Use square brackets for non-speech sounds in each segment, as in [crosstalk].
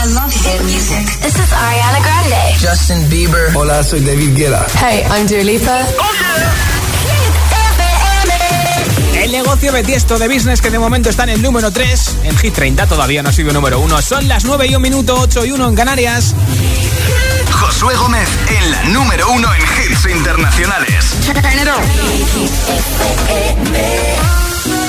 I love hit music. This is Ariana Grande. Justin Bieber. Hola, soy David Guetta. Hey, I'm Dua Lipa. El negocio de Tiesto de Business que de momento está en el número 3, en Hit 30 todavía no ha sido número 1. Son las 9 y 1 minuto, 8 y 1 en Canarias. Josué Gómez en la número 1 en hits internacionales.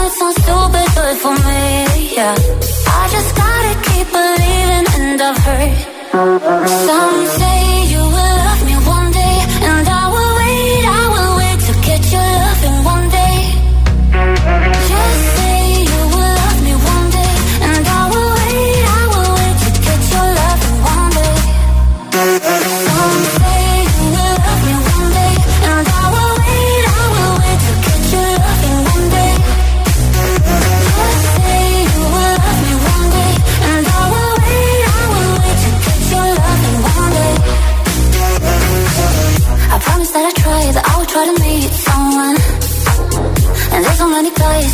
it might sound stupid, but for me, yeah. I just gotta keep believing, and I've heard some say you will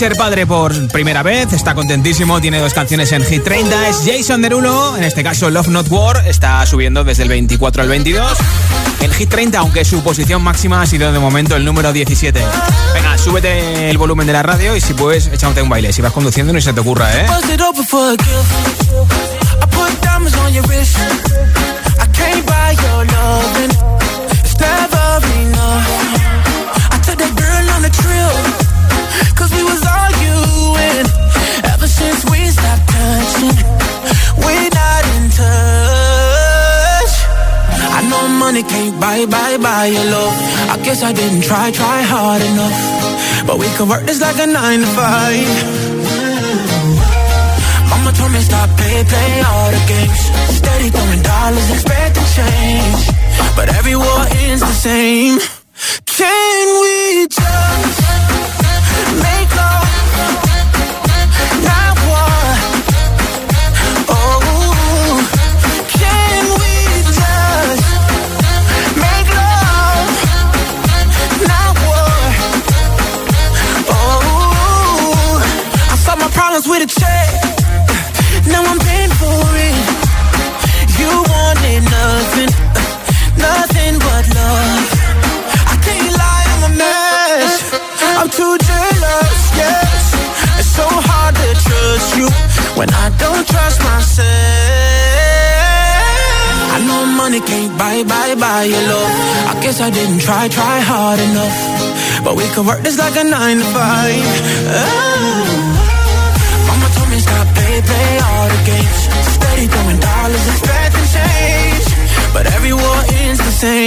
ser padre por primera vez, está contentísimo, tiene dos canciones en Hit 30, es Jason Derulo, en este caso Love Not War, está subiendo desde el 24 al 22. En Hit 30, aunque su posición máxima ha sido de momento el número 17. Venga, súbete el volumen de la radio y si puedes, échate un baile, si vas conduciendo ni se te ocurra, ¿eh? Cause we was arguing. Ever since we stopped touching. We're not in touch. I know money can't buy, buy, buy your love. I guess I didn't try, try hard enough. But we could work this like a nine to five. Mama told me stop play, play all the games. Steady throwing dollars, expecting change. But every war ends the same. Can we just make love? when I don't trust myself. I know money can't buy, buy, buy your love. I guess I didn't try, try hard enough. But we could work this like a nine to five. Oh. Mama told me stop, play, play all the games. Steady throwing dollars, expecting change. But every war ends the same.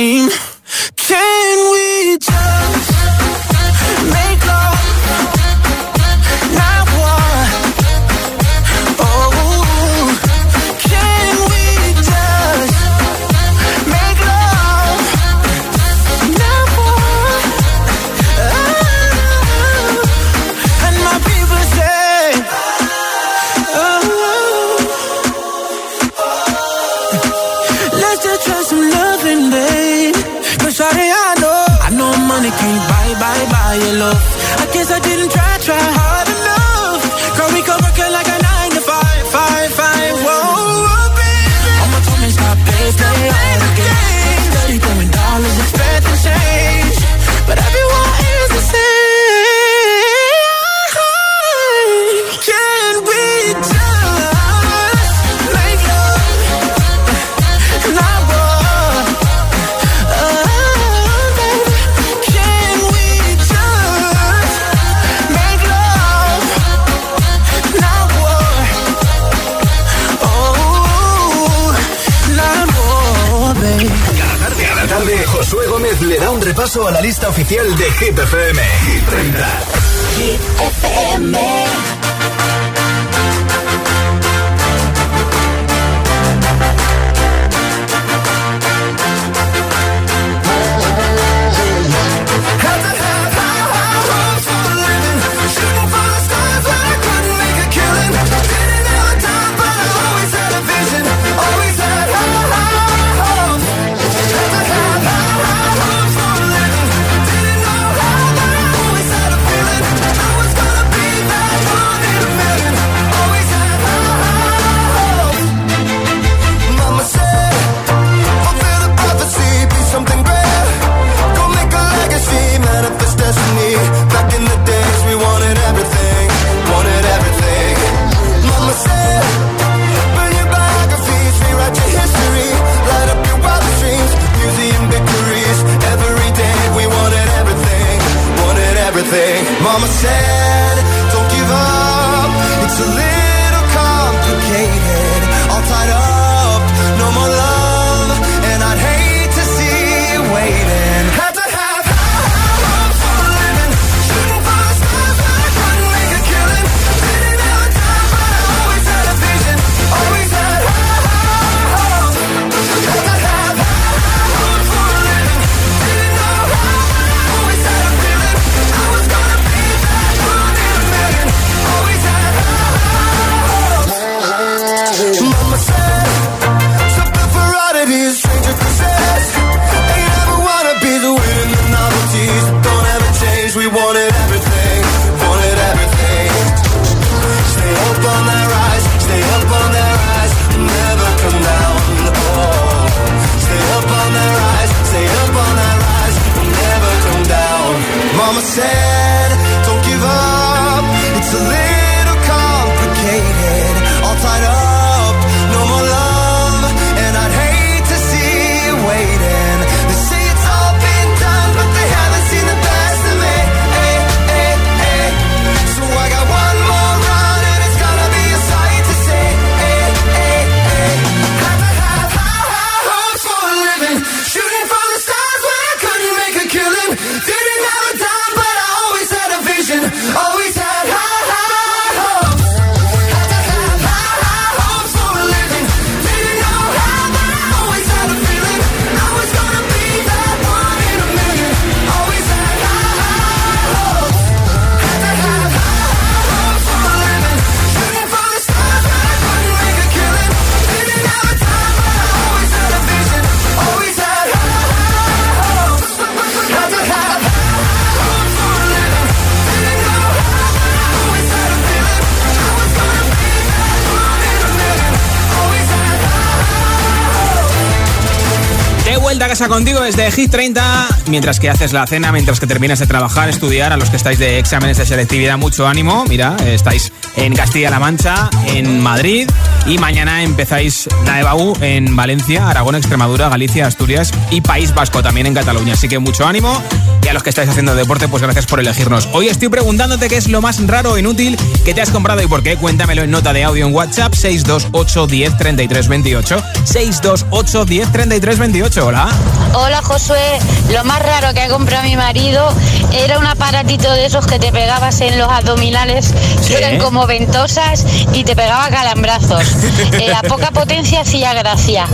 Casa contigo desde Hit 30, mientras que haces la cena, mientras que terminas de trabajar, estudiar, a los que estáis de exámenes de selectividad, mucho ánimo. Mira, estáis en Castilla-La Mancha, en Madrid, y mañana empezáis la EBAU en Valencia, Aragón, Extremadura, Galicia, Asturias y País Vasco también en Cataluña. Así que mucho ánimo. Y a los que estáis haciendo deporte, pues gracias por elegirnos. Hoy estoy preguntándote qué es lo más raro o inútil que te has comprado y por qué. Cuéntamelo en nota de audio en WhatsApp 628 10 33 28. 628 10 33 28. Hola. Hola Josué, lo más raro que ha comprado mi marido era un aparatito de esos que te pegabas en los abdominales, que eran como ventosas y te pegaba calambrazos. Eh, a poca potencia hacía gracia,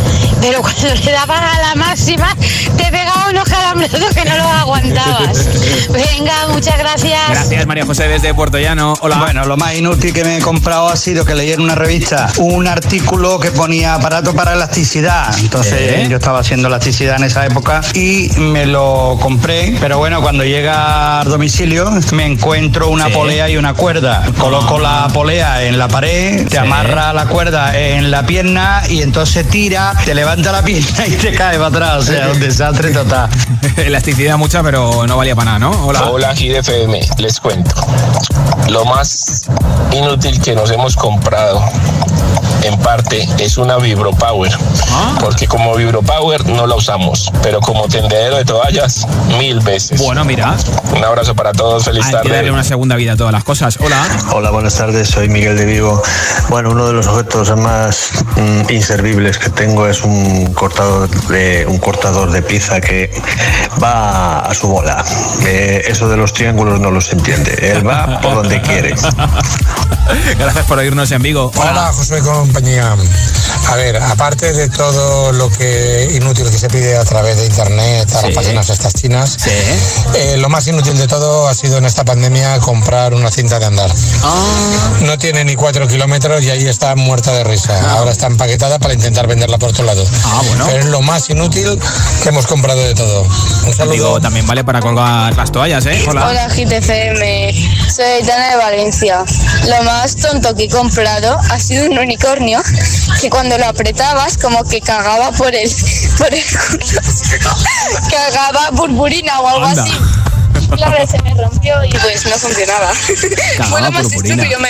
pero [laughs] cuando le dabas a la máxima te pegaba unos calambrazos que no los aguantabas. [laughs] Venga, muchas gracias. Gracias María José desde Puerto Llano. Hola. Bueno, lo más inútil que me he comprado ha sido que leí en una revista un artículo que ponía aparato para elasticidad. Entonces ¿Eh? yo estaba haciendo elasticidad en esa época y me lo compré. Pero bueno, cuando llega al domicilio me encuentro una Sí. polea y una cuerda. Coloco la polea en la pared, te Sí. amarra la cuerda en la pierna y entonces tira, te levanta la pierna y te cae para atrás. O sea, un desastre total. [laughs] Elasticidad mucha, pero no valía para nada, ¿no? Hola. Hola GDFM, les cuento. Lo más inútil que nos hemos comprado en parte es una Vibropower, Ah. porque como Vibropower no la usamos, pero como tendedero de toallas mil veces. Bueno, mira, Un abrazo para todos, feliz hay que darle tarde. una segunda vida a todas las cosas. Hola. Hola, buenas tardes, soy Miguel de Vigo. Bueno, uno de los objetos más mm, inservibles que tengo es un cortador de un cortador de pizza que va a su bola. Eh, eso de los triángulos no los entiende. Él va por donde quiere. [laughs] Gracias por oírnos en Vigo. Hola, Josué compañía. A ver, aparte de todo lo que inútil que se pide a través de internet a Sí. las páginas estas chinas, Sí. eh, lo más inútil de todo ha sido en esta pandemia comprar una cinta de andar. No tiene ni cuatro kilómetros y ahí está muerta de risa. Ahora está empaquetada para intentar venderla por otro lado. Ah, bueno. Pero es lo más inútil que hemos comprado de todo. Un saludo. Digo, también vale para colgar las toallas, ¿eh? Hola. GTFM, soy Tana de Valencia. Lo más tonto que he comprado ha sido un unicornio que cuando lo apretabas como que cagaba por el, por el culo. [laughs] Cagaba purpurina o algo Anda. así. Claro, se me rompió y pues no funcionaba. Fue lo más purpurina. estúpido, me,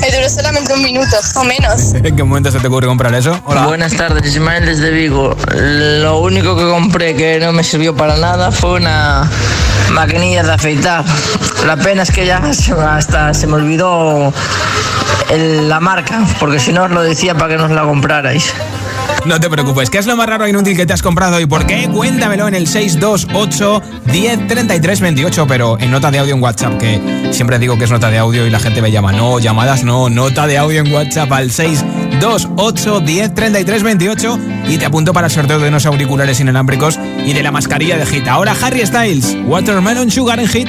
me duró solamente un minuto o menos. [laughs] ¿En qué momento se te ocurre comprar eso? Hola. Buenas tardes, Ismael desde Vigo. Lo único que compré que no me sirvió para nada fue una maquinilla de afeitar. La pena es que ya se- hasta se me olvidó el- la marca, porque si no os lo decía para que nos la comprarais. No te preocupes. ¿Qué es lo más raro e inútil que te has comprado y por qué? Cuéntamelo en el 628 10 33 28, pero en nota de audio en WhatsApp, que siempre digo que es nota de audio y la gente me llama. No, llamadas no, nota de audio en WhatsApp al 628 10 33 28 y te apunto para el sorteo de unos auriculares inalámbricos y de la mascarilla de Hit. Ahora Harry Styles, Watermelon Sugar en Hit.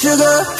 sugar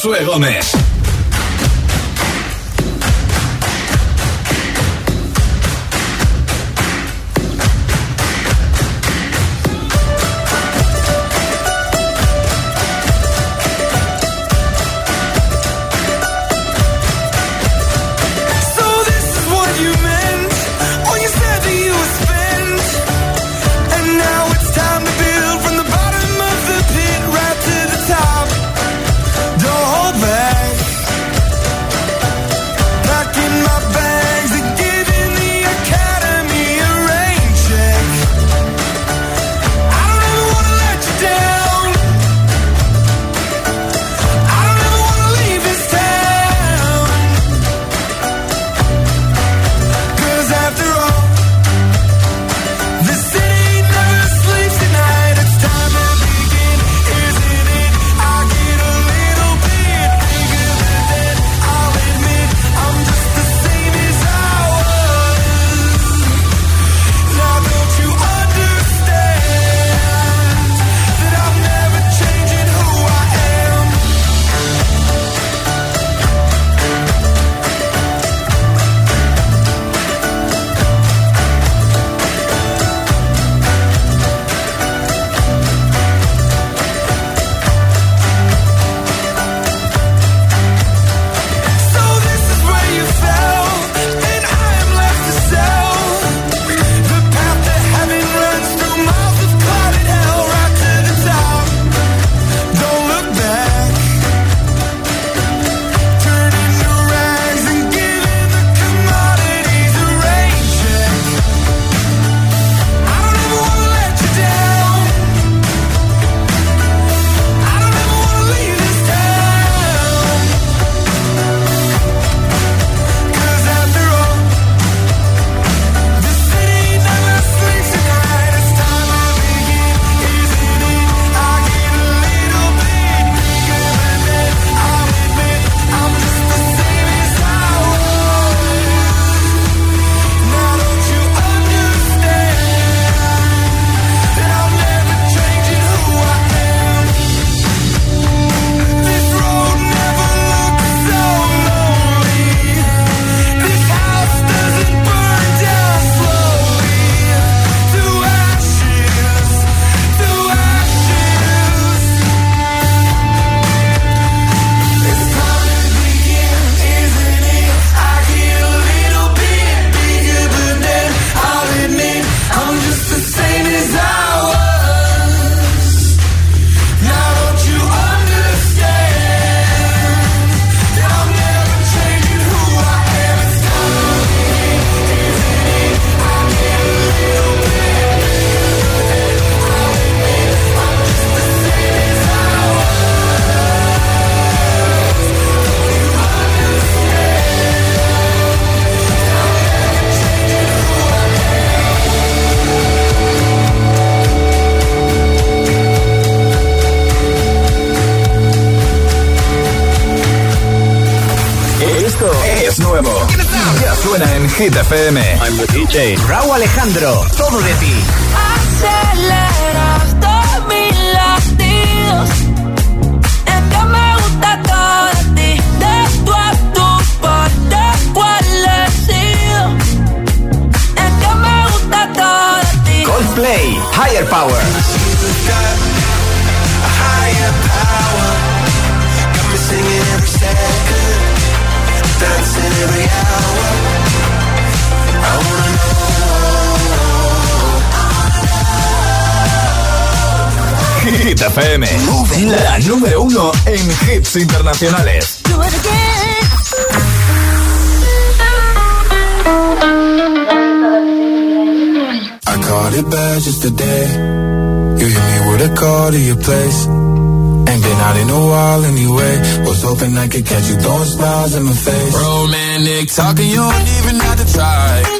Josué Gómez. FM. I'm the DJ. Raúl Alejandro, todo de ti. Aceleras todos mis latidos. Es que me gusta todo de ti. De tu a tu, por desgualecido. Es que me gusta todo de ti. Coldplay, Higher Power. Singing every second, dancing every hour. Hit FM, la número uno en hits internacionales. I caught it bad just today. You hit me with a call to your place. Ain't been out in a while anyway. Was hoping I could catch you throwing smiles in my face. Romantic talking, you don't even have to try.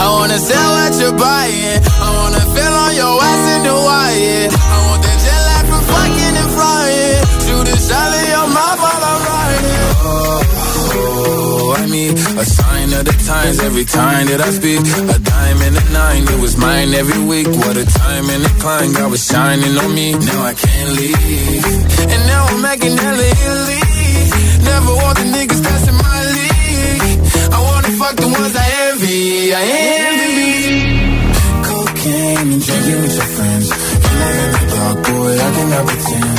I wanna sell what you're buying. I wanna feel on your ass in Hawaii. I want that jet lag from fucking and flying. Shoot a shot in your mouth while I'm riding. Oh, I mean, a sign of the times every time that I speak. A dime and a nine, it was mine every week. What a time and a climb, God was shining on me. Now I can't leave. And now I'm making hella. Never want the niggas that's in my league. I wanna fuck the ones I envy. I envy. Cocaine and drinking with your friends. You live in the dark, boy, I cannot pretend.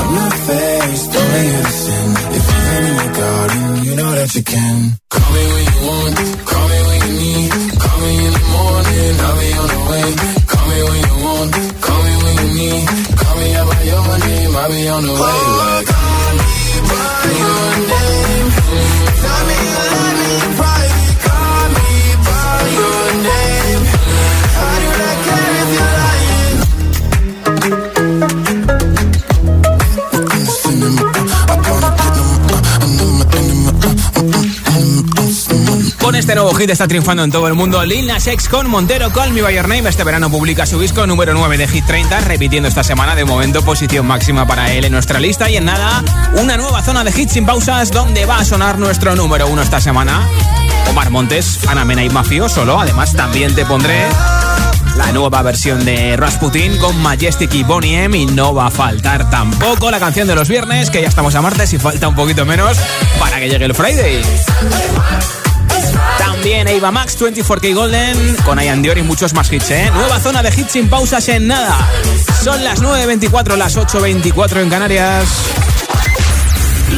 I'm not faced, only sin. If you've been in your garden, you know that you can. Call me when you want, call me when you need. Call me in the morning, I'll be on the way. Call me when you want, call me when you need. Call me out by your name, I'll be on the way. Me by este nuevo hit está triunfando en todo el mundo Lil Nas con Montero Call Me By Name. Este verano publica su disco número 9 de Hit 30, repitiendo esta semana de momento posición máxima para él en nuestra lista. Y en nada, una nueva zona de hits sin pausas donde va a sonar nuestro número 1 esta semana. Omar Montes, Ana Mena y Mafio solo. Además, también te pondré la nueva versión de Rasputin con Majestic y Bonnie M. Y no va a faltar tampoco la canción de los viernes, que ya estamos a martes y falta un poquito menos para que llegue el Friday. También Eva Max, 24K Golden, con Ian Dior y muchos más hits, ¿eh? Nueva zona de hits sin pausas en nada. Son las 9.24, las 8.24 en Canarias.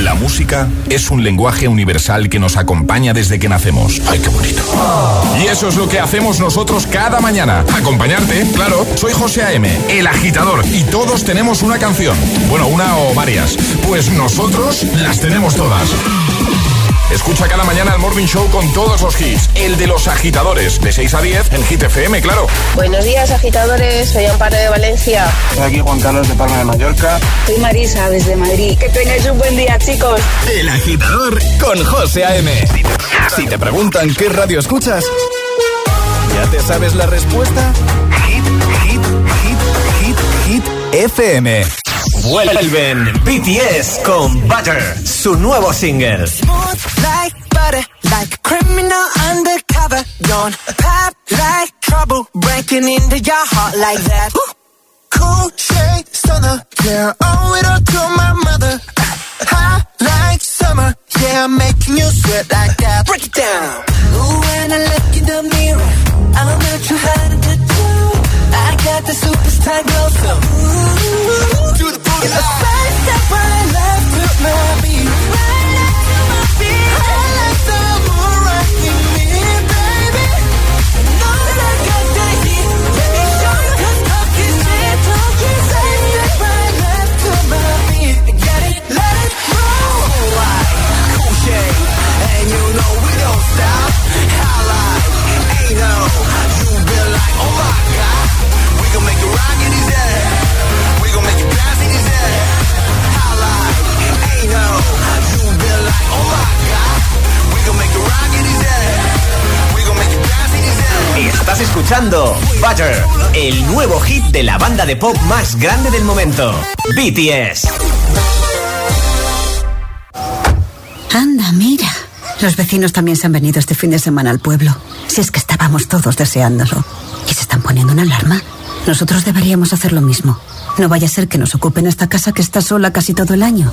La música es un lenguaje universal que nos acompaña desde que nacemos. ¡Ay, qué bonito! Y eso es lo que hacemos nosotros cada mañana. Acompañarte, claro. Soy José A.M., el agitador, y todos tenemos una canción. Bueno, una o varias. Pues nosotros las tenemos todas. Escucha cada mañana el Morning Show con todos los hits. El de los agitadores, de 6 a 10 en Hit FM, claro. Buenos días, agitadores. Soy Amparo de Valencia. Soy aquí Juan Carlos de Palma de Mallorca. Soy Marisa desde Madrid. Que tengáis un buen día, chicos. El agitador con José A.M. Si te preguntan qué radio escuchas, ¿ya te sabes la respuesta? Hit, hit, hit, hit, hit, FM. Vuelven BTS con Butter, su nuevo single. Like a criminal undercover. Don't pop like trouble, breaking into your heart like that. Cool shade stunner, yeah, owe it all to my mother. Hot like summer, yeah, I'm making you sweat like that. Break it down. Ooh, when I look in the mirror, I'm not too hard to do. I got the superstar glow, so ooh, do the booty. It's the first step right left to my beat. Estás escuchando Butter, el nuevo hit de la banda de pop más grande del momento, BTS. Anda, mira. Los vecinos también se han venido este fin de semana al pueblo. Si es que estábamos todos deseándolo. ¿Y se están poniendo una alarma? Nosotros deberíamos hacer lo mismo. No vaya a ser que nos ocupen esta casa que está sola casi todo el año.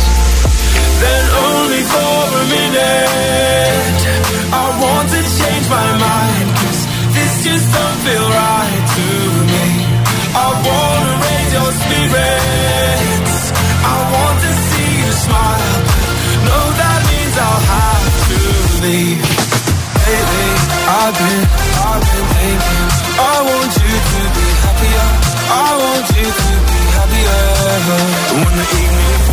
Then only for a minute. I want to change my mind Cause this just don't feel right to me. I wanna raise your spirits. I want to see you smile. No, that means I'll have to leave. Lately, I've been, I've been thinking I want you to be happier. I want you to be happier. When the evening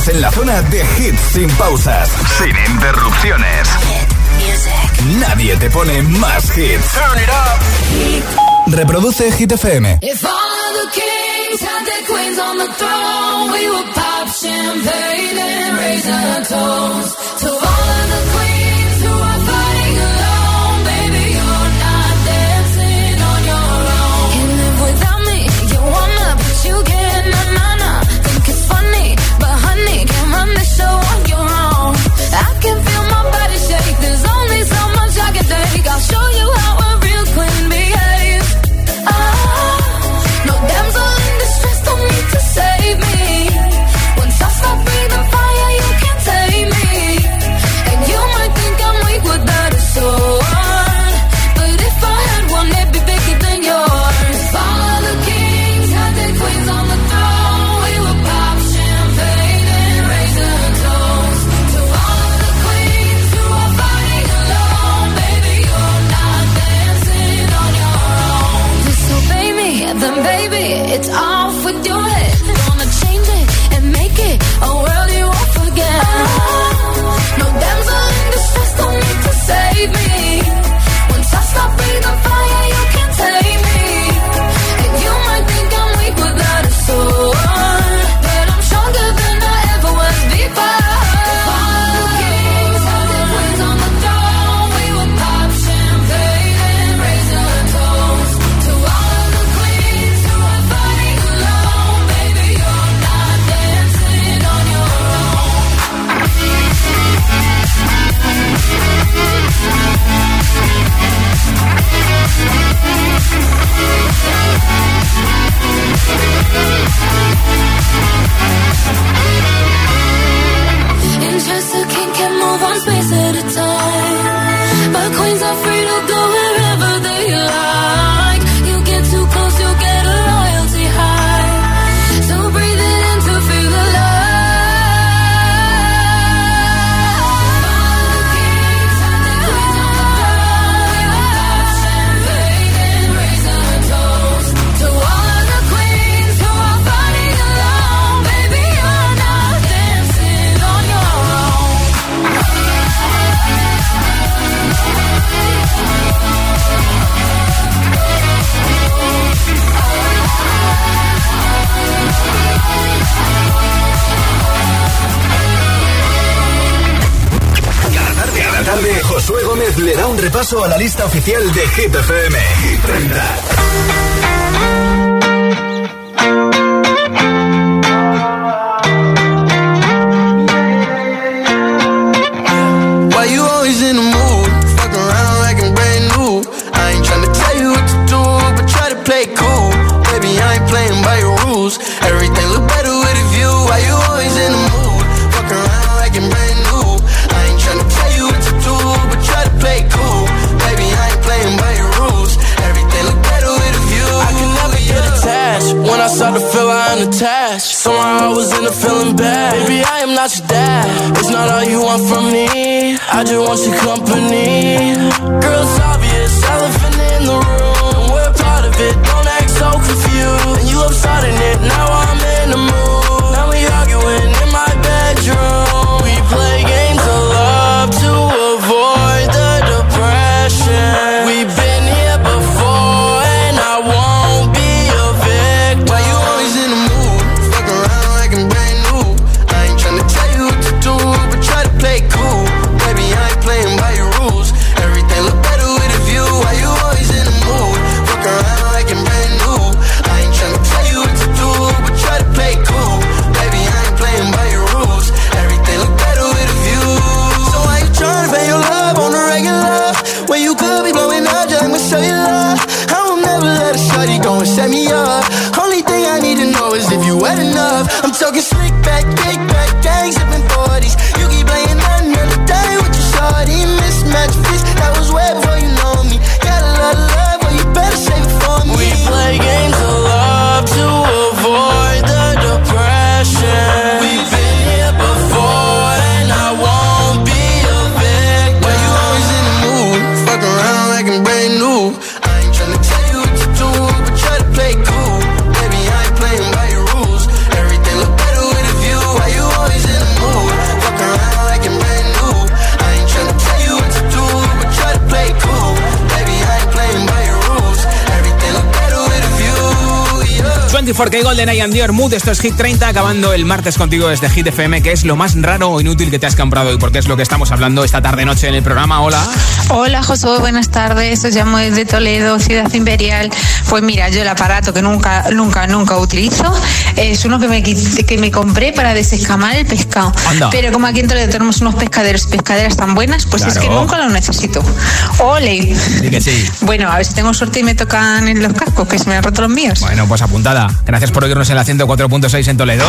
Entramos en la zona de hits sin pausas, Sin interrupciones. Nadie te pone más hits. Reproduce Hit FM. If all the kings had their queens on the throne, we would pop champagne and raise our toast to all of the queens I'll show you how Le da un repaso a la lista oficial de Hit FM. Hit 30. I just want your company. Girl, Yeah. 24K Golden Eye and Dior Mood, esto es Hit 30, acabando el martes contigo desde Hit FM, que es lo más raro o inútil que te has comprado y porque es lo que estamos hablando esta tarde-noche en el programa. Hola. Hola Josué, buenas tardes. Os llamo desde Toledo, Ciudad Imperial. Pues mira, yo el aparato que nunca, nunca, nunca utilizo es uno que me, que me compré para desescamar el pescado. Anda. Pero como aquí en Toledo tenemos unos pescaderos y pescaderas tan buenas, pues es que nunca lo necesito. Ole. Sí que sí. Bueno, a ver si tengo suerte y me tocan en los cascos, que se me han roto los míos. Bueno, pues apuntada. Gracias por oírnos en la 104.6 en Toledo.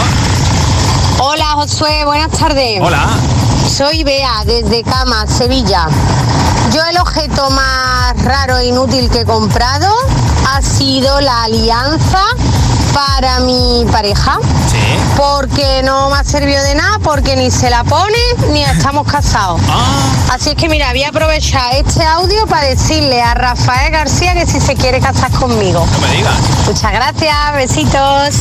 Hola Josué, buenas tardes. Hola. Soy Bea desde Cama, Sevilla. Yo el objeto más raro e inútil que he comprado ha sido la alianza para mi pareja. Porque no me ha servido de nada, porque ni se la pone ni estamos casados. Así es que mira, voy a aprovechar este audio para decirle a Rafael García que si se quiere casar conmigo. No me digas. Muchas gracias, besitos.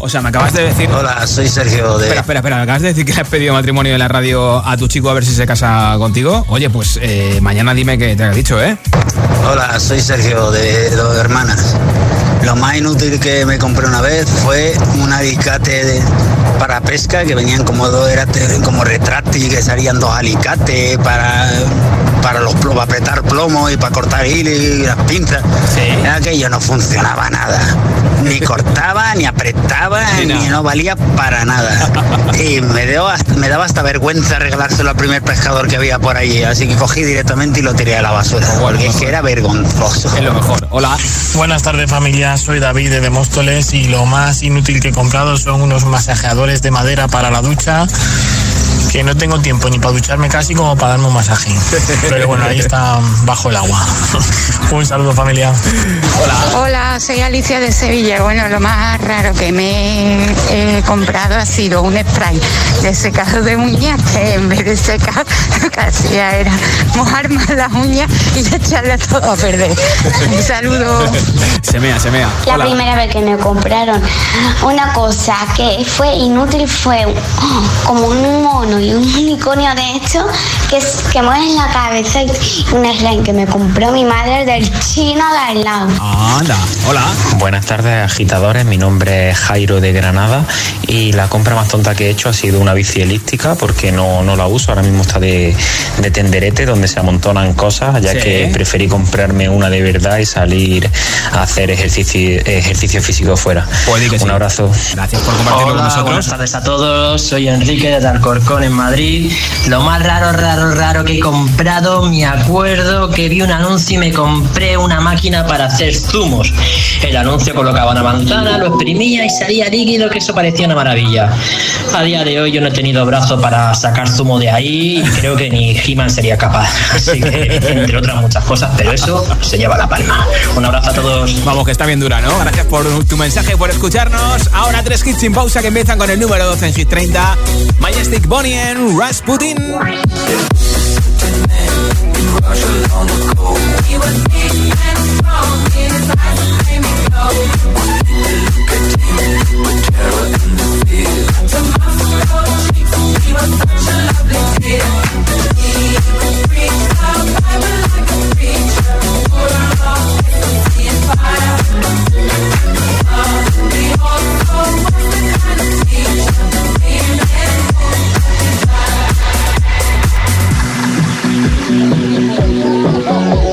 O sea, me acabas de decir. Hola, soy Sergio de. Espera, espera, espera. Me acabas de decir que le has pedido matrimonio en la radio a tu chico a ver si se casa contigo. Oye, pues eh, mañana dime que te ha dicho, ¿eh? Hola, soy Sergio de Dos Hermanas. Lo más inútil que me compré una vez fue un alicate de- para pesca que venían como dos, era como retráctil, que salían dos alicates para, para los plomos, para apretar plomo y para cortar hilo y las pinzas. Aquello no funcionaba nada. Ni [laughs] cortaba, ni apretaba, ni, no valía para nada. [laughs] Y me, dio hasta- me daba hasta vergüenza regalárselo al primer pescador que había por allí. Así que cogí directamente y lo tiré a la basura. Porque es que era vergonzoso. Es lo mejor. Hola. Buenas tardes familia, soy David de Demóstoles y lo más inútil que he comprado son unos masajeadores de madera para la ducha que no tengo tiempo ni para ducharme casi como para darme un masaje. Pero bueno, ahí está bajo el agua. [laughs] Un saludo familia. Hola, soy Alicia de Sevilla. Bueno, lo más raro que me he comprado ha sido un spray de secado de uñas que en vez de secar lo que hacía era mojar más las uñas y echarle todo a perder. Un saludo. Se mea, se mea. La Hola. primera vez que me compraron una cosa que fue inútil fue oh, como un mono y un unicornio de esto que, es, que mueven la cabeza y un slime que me compró mi madre del chino de al lado. Anda. Hola. Buenas tardes, agitadores. Mi nombre es Jairo de Granada y la compra más tonta que he hecho ha sido una bici elíptica porque no, no la uso, ahora mismo está de, de tenderete donde se amontonan cosas, ya Sí. que preferí comprarme una de verdad y salir a hacer ejercicio, ejercicio físico fuera. Un abrazo. Gracias por compartirlo Hola, con nosotros. buenas tardes a todos. Soy Enrique de Alcorcón Madrid. Lo más raro, raro, raro que he comprado, me acuerdo que vi un anuncio y me compré una máquina para hacer zumos. El anuncio colocaba una manzana, lo exprimía y salía líquido, que eso parecía una maravilla. A día de hoy yo no he tenido brazo para sacar zumo de ahí y creo que ni He-Man sería capaz. Así que, entre otras muchas cosas, pero eso se lleva la palma. Un abrazo a todos. Vamos, que está bien dura, ¿no? Gracias por tu mensaje, por escucharnos. Ahora tres hits sin pausa que empiezan con el número 12 en Hit 30. Majestic Bonnie en Rasputin. Así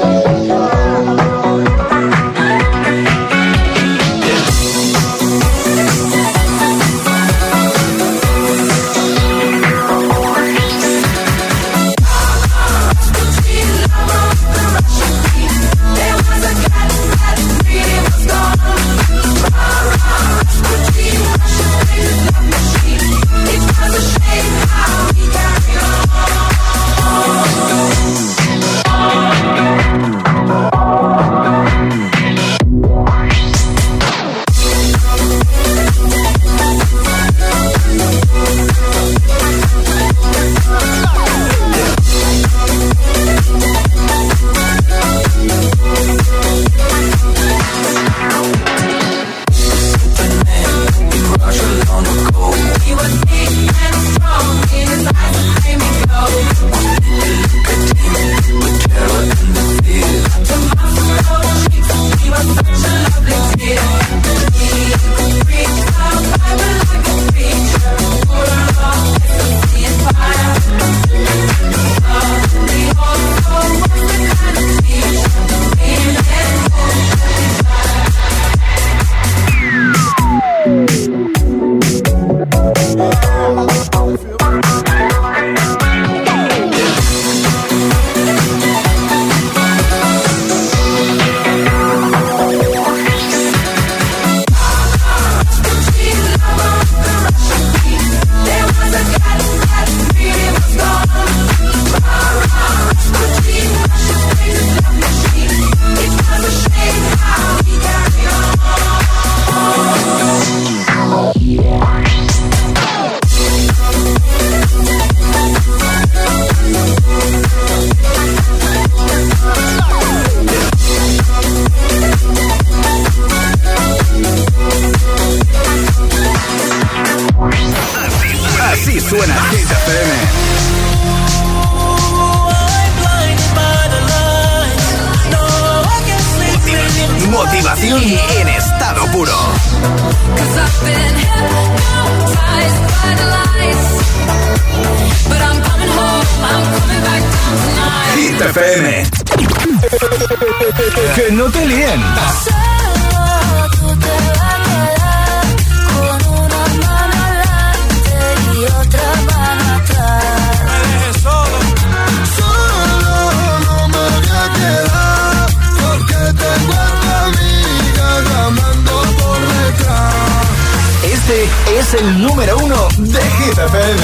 Hit FM.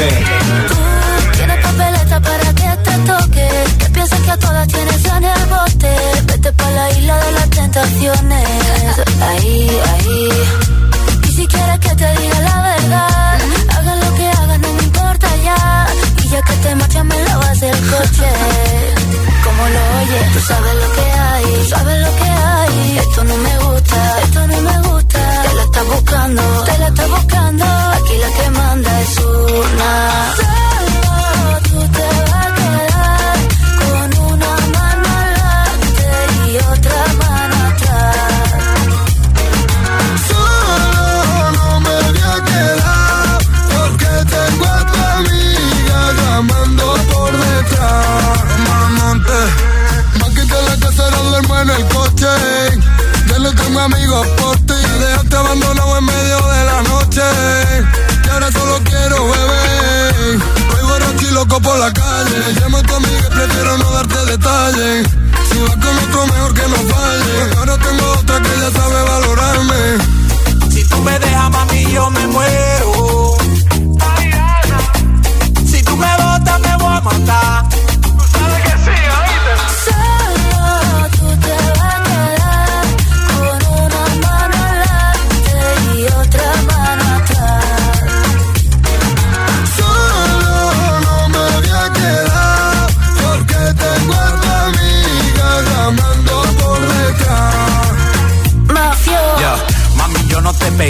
Tienes papeleta para que te toque. Que piensas que a todas tienes en el bote. Vete pa' la isla de las tentaciones. Ahí, ahí. Y si quieres que te diga la verdad, haga lo que hagas, no me importa ya. Y ya que te marchas, me lavas el coche. Como lo oyes, tú sabes lo que hay, sabes lo que hay. Esto no me gusta, esto no me gusta. Te la estás buscando, te la estás buscando. Solo tú te vas a quedar con una mano adelante y otra mano atrás. Solo no me voy a quedar porque tengo a tu amiga llamando por detrás. Mamante, más que la casa no duermo en el coche. Ya no tengo amigos por ti. Me dejaste abandonado en medio loco por la calle. Llama a tu amiga prefiero no darte detalles. Si vas con otro, mejor que no falle. Ahora tengo otra que ya sabe valorarme. Si tú me dejas, mami, yo me muero. Si tú me botas, me voy a matar.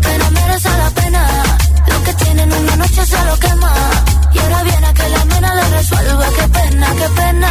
que no merece la pena. Lo que tienen una noche se lo quema. Y ahora viene a que la mena le resuelva. Qué pena, qué pena.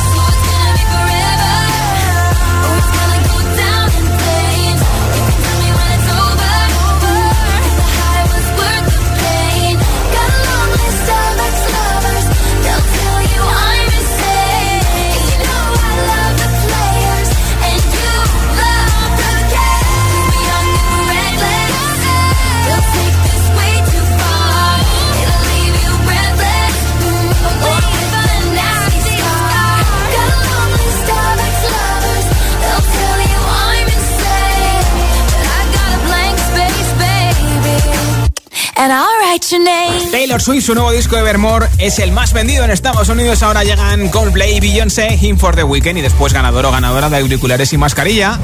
And I'll write your name. Taylor Swift, su nuevo disco Evermore, es el más vendido en Estados Unidos. Ahora llegan Coldplay Beyoncé, Him for the Weekend y después ganador o ganadora de auriculares y mascarilla.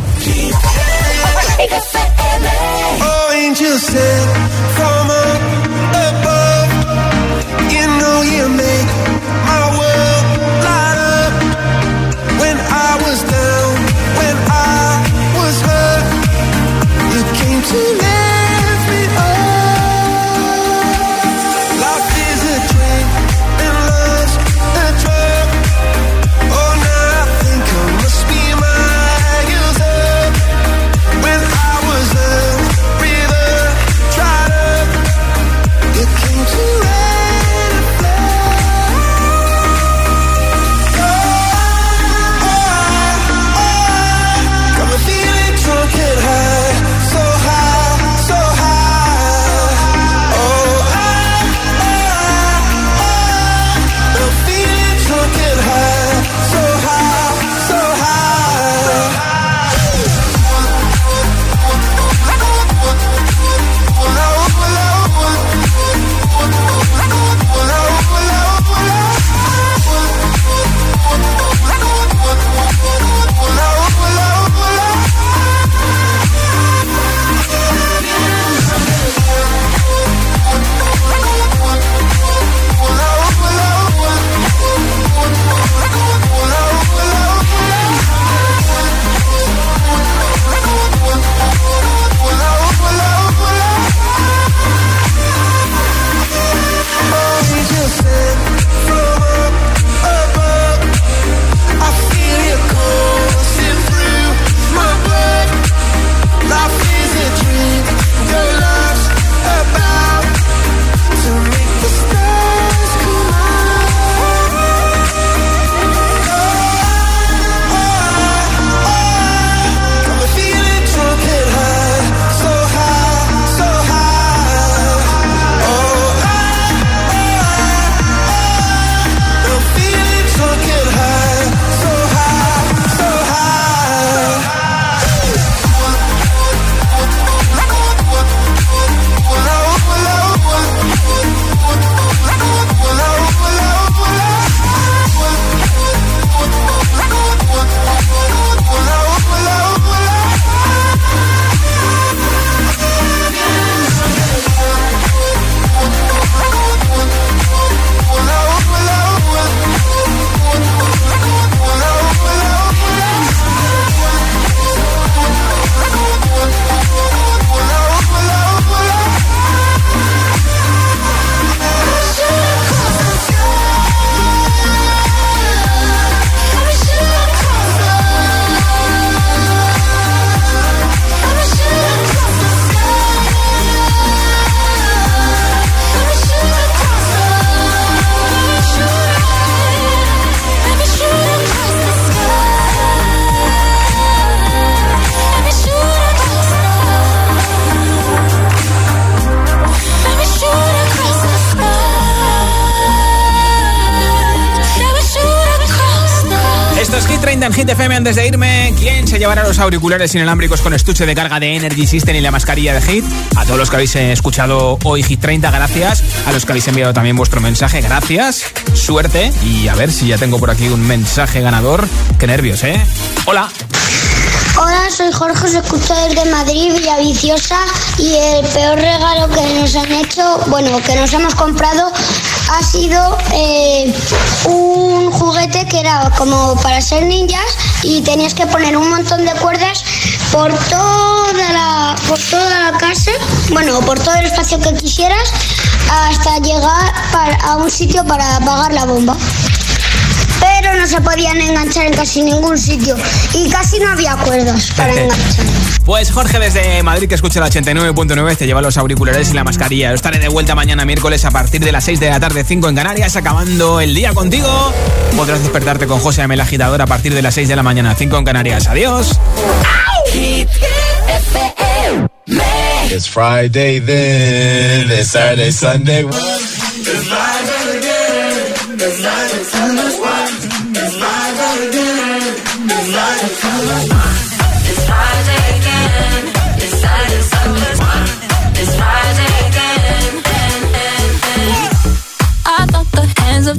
Auriculares inalámbricos con estuche de carga de Energy System y la mascarilla de Hit? A todos los que habéis eh, escuchado hoy Hit 30, gracias. A los que habéis enviado también vuestro mensaje, gracias. Suerte. Y a ver si ya tengo por aquí un mensaje ganador. Qué nervios, ¿eh? Hola. Hola, soy Jorge, os escucho desde Madrid, Villaviciosa, y el peor regalo que nos han hecho, bueno, que nos hemos comprado, ha sido eh, un juguete que era como para ser ninjas y tenías que poner un montón de cuerdas por toda la, por toda la casa, bueno, por todo el espacio que quisieras, hasta llegar para- a un sitio para apagar la bomba pero no se podían enganchar en casi ningún sitio y casi no había cuerdas para [laughs] enganchar. Pues Jorge desde Madrid que escucha la 89.9 te lleva los auriculares y la mascarilla. Yo estaré de vuelta mañana miércoles a partir de las 6 de la tarde, 5 en Canarias, acabando el día contigo. Podrás despertarte con José Amel Agitador a partir de las 6 de la mañana, 5 en Canarias. Adiós. It's Friday then, it's Saturday, Sunday. I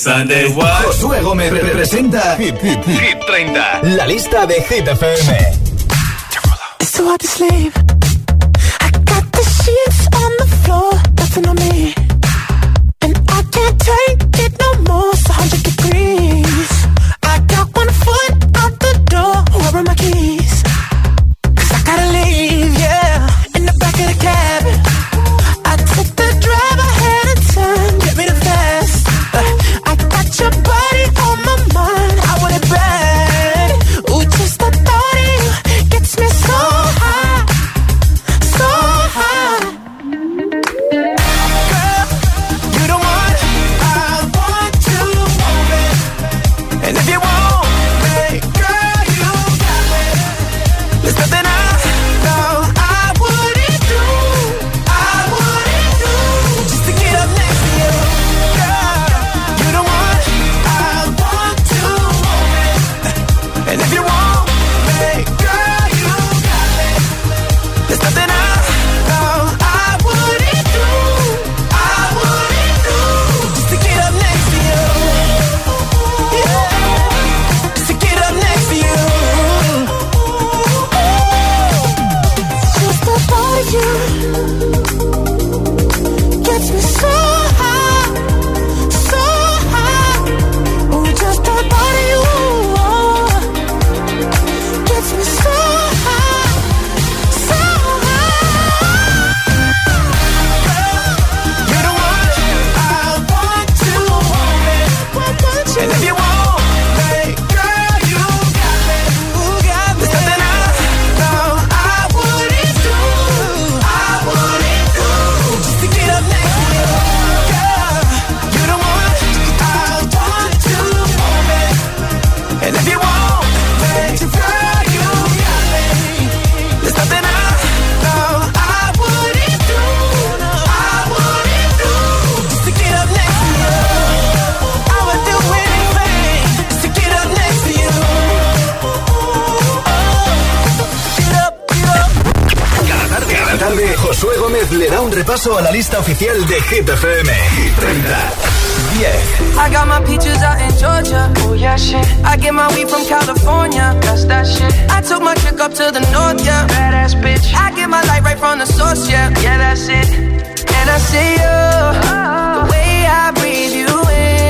Sunday, what? Josué Gómez representa Hit, Hit, Hit 30, la lista de Hit FM. It's too hard to sleep. I got the sheets on the floor, nothing on me. And I can't take it no more. It's repaso a la lista oficial de Hit FM. Hit 30. 10. I got my peaches out in Georgia. Oh yeah, shit. I get my weed from California. That's that shit. I took my chick up to the north, yeah. Badass bitch. I get my light right from the source, yeah. Yeah, that's it. And I see you. The way I breathe you in.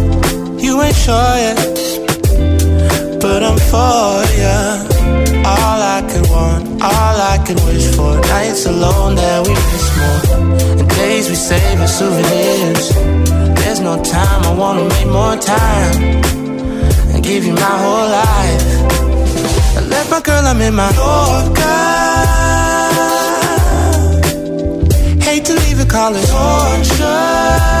You ain't sure yet, but I'm for ya. All I could want, all I could wish for. Nights alone that we miss more, and days we save as souvenirs. There's no time, I wanna make more time and give you my whole life. I left my girl, I'm in my Yorker. Hate to leave it, call it torture.